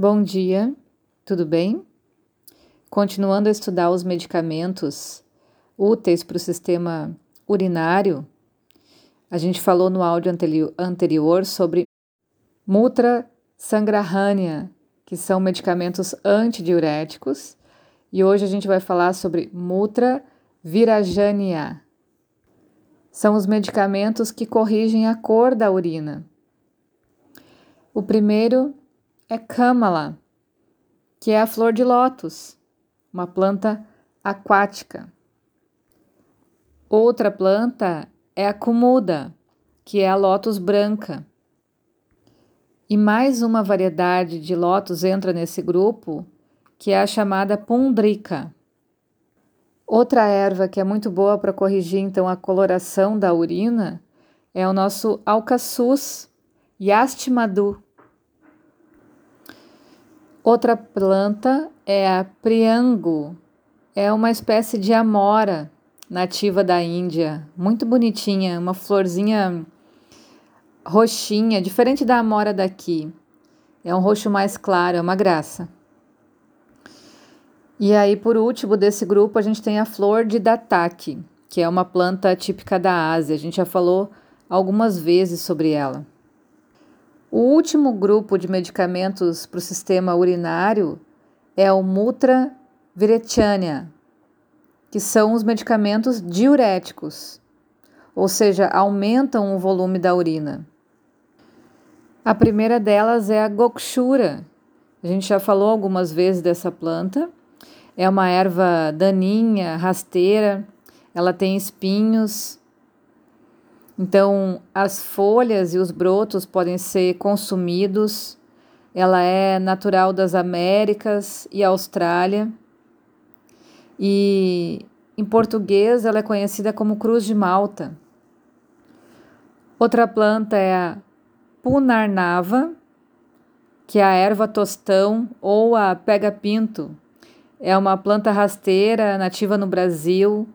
Bom dia, tudo bem? Continuando a estudar os medicamentos úteis para o sistema urinário, a gente falou no áudio anterior sobre Mutra Sangrahanya, que são medicamentos antidiuréticos, e hoje a gente vai falar sobre Mutra Virajanya. São os medicamentos que corrigem a cor da urina. O primeiro é Kamala, que é a flor de lótus, uma planta aquática. Outra planta é a Kumuda, que é a lótus branca. E mais uma variedade de lótus entra nesse grupo, que é a chamada Pundrika. Outra erva que é muito boa para corrigir então a coloração da urina é o nosso alcaçuz, Yastimadu. Outra planta é a priango. É uma espécie de amora nativa da Índia, muito bonitinha, uma florzinha roxinha, diferente da amora daqui. É um roxo mais claro, é uma graça. E aí, por último desse grupo, a gente tem a flor de dataki, que é uma planta típica da Ásia. A gente já falou algumas vezes sobre ela. O último grupo de medicamentos para o sistema urinário é o Mutra Virechania, que são os medicamentos diuréticos, ou seja, aumentam o volume da urina. A primeira delas é a Gokshura. A gente já falou algumas vezes dessa planta. É uma erva daninha, rasteira, ela tem espinhos, então, as folhas e os brotos podem ser consumidos. Ela é natural das Américas e Austrália. E em português ela é conhecida como cruz de Malta. Outra planta é a punarnava, que é a erva tostão ou a pega-pinto. É uma planta rasteira nativa no Brasil,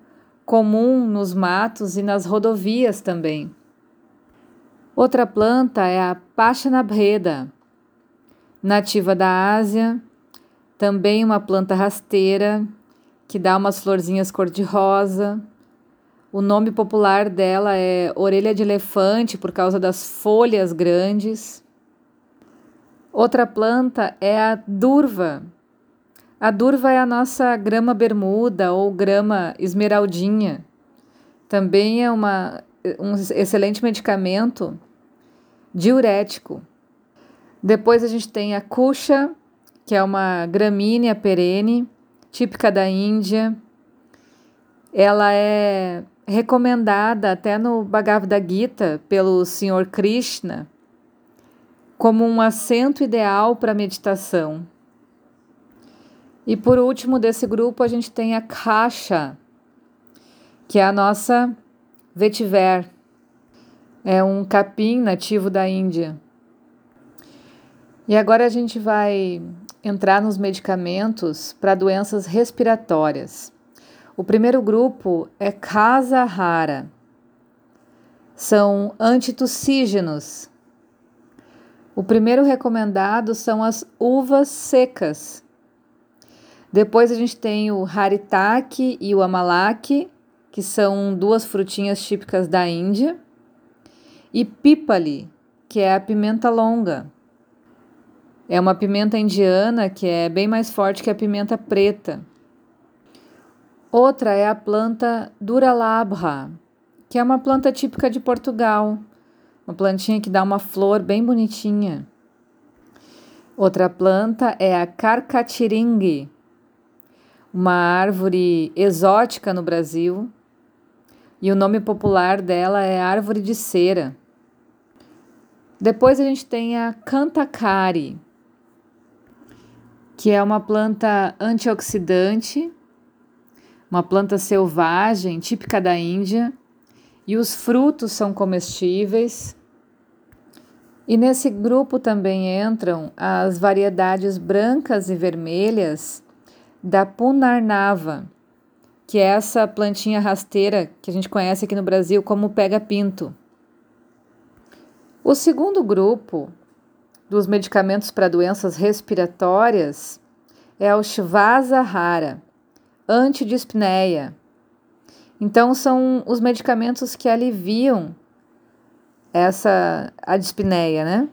comum nos matos e nas rodovias também. Outra planta é a Pachanabheda, nativa da Ásia, também uma planta rasteira que dá umas florzinhas cor-de-rosa. O nome popular dela é orelha de elefante por causa das folhas grandes. Outra planta é a durva, a durva é a nossa grama bermuda ou grama esmeraldinha. Também é uma, um excelente medicamento diurético. Depois a gente tem a cuxa, que é uma gramínea perene, típica da Índia. Ela é recomendada até no Bhagavad Gita pelo Senhor Krishna como um assento ideal para meditação. E por último desse grupo, a gente tem a caixa, que é a nossa vetiver. É um capim nativo da Índia. E agora a gente vai entrar nos medicamentos para doenças respiratórias. O primeiro grupo é Casa Rara. São antitussígenos. O primeiro recomendado são as uvas secas, depois a gente tem o haritaki e o amalaki, que são duas frutinhas típicas da Índia. E pipali, que é a pimenta longa. É uma pimenta indiana que é bem mais forte que a pimenta preta. Outra é a planta Duralabha, que é uma planta típica de Portugal. Uma plantinha que dá uma flor bem bonitinha. Outra planta é a Carcatiringue, uma árvore exótica no Brasil e o nome popular dela é árvore de cera. Depois a gente tem a Cantacari, que é uma planta antioxidante, uma planta selvagem típica da Índia, e os frutos são comestíveis. E nesse grupo também entram as variedades brancas e vermelhas da Punarnava, que é essa plantinha rasteira que a gente conhece aqui no Brasil como pega-pinto. O segundo grupo dos medicamentos para doenças respiratórias é o Shvasahara, antidispneia. Então são os medicamentos que aliviam essa a dispneia, né?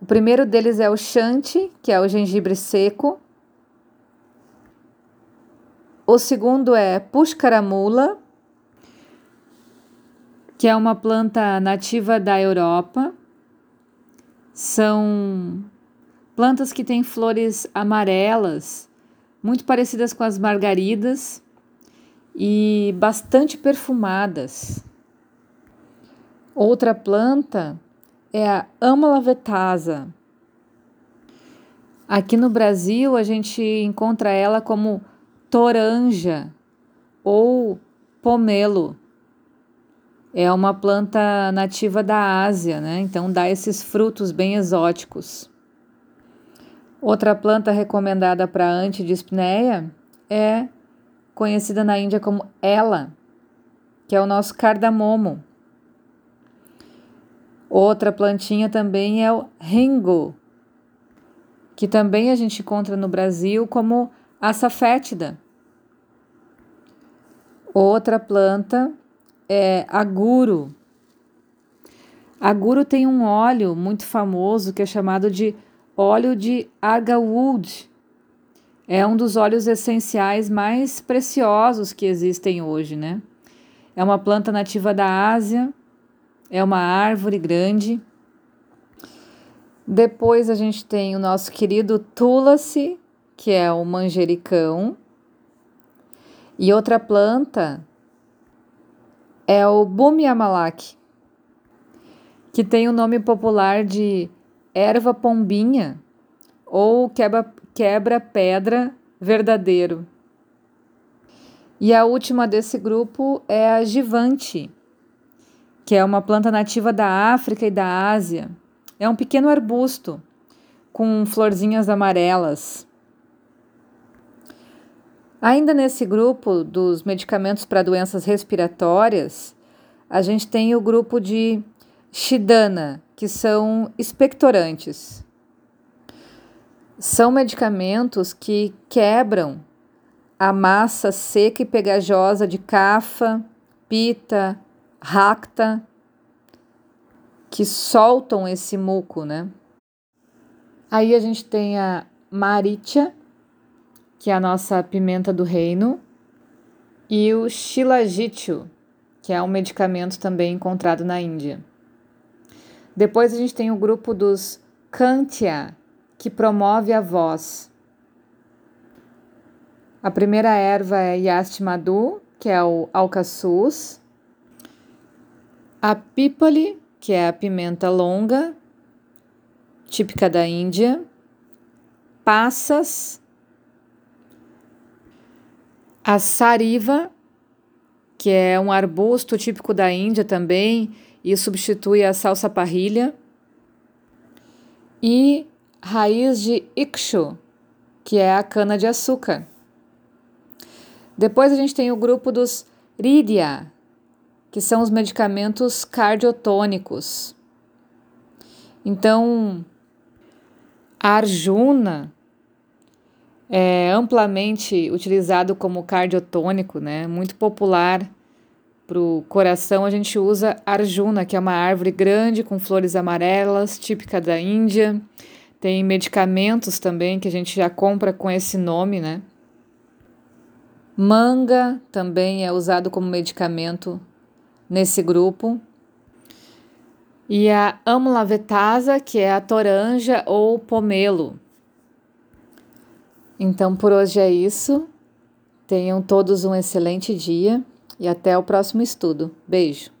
O primeiro deles é o Shanti, que é o gengibre seco. O segundo é Pushkaramula, que é uma planta nativa da Europa. São plantas que têm flores amarelas, muito parecidas com as margaridas e bastante perfumadas. Outra planta é a Amalavetasa. Aqui no Brasil a gente encontra ela como toranja ou pomelo. É uma planta nativa da Ásia, né? Então dá esses frutos bem exóticos. Outra planta recomendada para antidispneia é conhecida na Índia como ela, que é o nosso cardamomo. Outra plantinha também é o ringo, que também a gente encontra no Brasil como aça fétida. Outra planta é aguro. Aguro tem um óleo muito famoso que é chamado de óleo de argawood. É um dos óleos essenciais mais preciosos que existem hoje, né? É uma planta nativa da Ásia, é uma árvore grande. Depois a gente tem o nosso querido Tulasi, que é o manjericão. E outra planta é o Bumiamalak, que tem o nome popular de erva pombinha ou quebra-pedra verdadeiro. E a última desse grupo é a gigante, que é uma planta nativa da África e da Ásia. É um pequeno arbusto com florzinhas amarelas. Ainda nesse grupo dos medicamentos para doenças respiratórias, a gente tem o grupo de Shidana, que são expectorantes. São medicamentos que quebram a massa seca e pegajosa de cafa, pita, racta, que soltam esse muco, né? Aí a gente tem a maricha, que é a nossa pimenta do reino, e o shilajityu, que é um medicamento também encontrado na Índia. Depois a gente tem o grupo dos Kantya, que promove a voz. A primeira erva é Yasti Madhu, que é o alcaçuz. A pípali, que é a pimenta longa, típica da Índia. Passas. A sariva, que é um arbusto típico da Índia também e substitui a salsa parrilha. E raiz de ikshu, que é a cana de açúcar. Depois a gente tem o grupo dos ridya, que são os medicamentos cardiotônicos. Então, Arjuna é amplamente utilizado como cardiotônico, né? Muito popular para o coração. A gente usa Arjuna, que é uma árvore grande com flores amarelas, típica da Índia. Tem medicamentos também que a gente já compra com esse nome, né? Manga também é usado como medicamento nesse grupo. E a amlavetasa, que é a toranja ou pomelo. Então por hoje é isso. Tenham todos um excelente dia e até o próximo estudo. Beijo!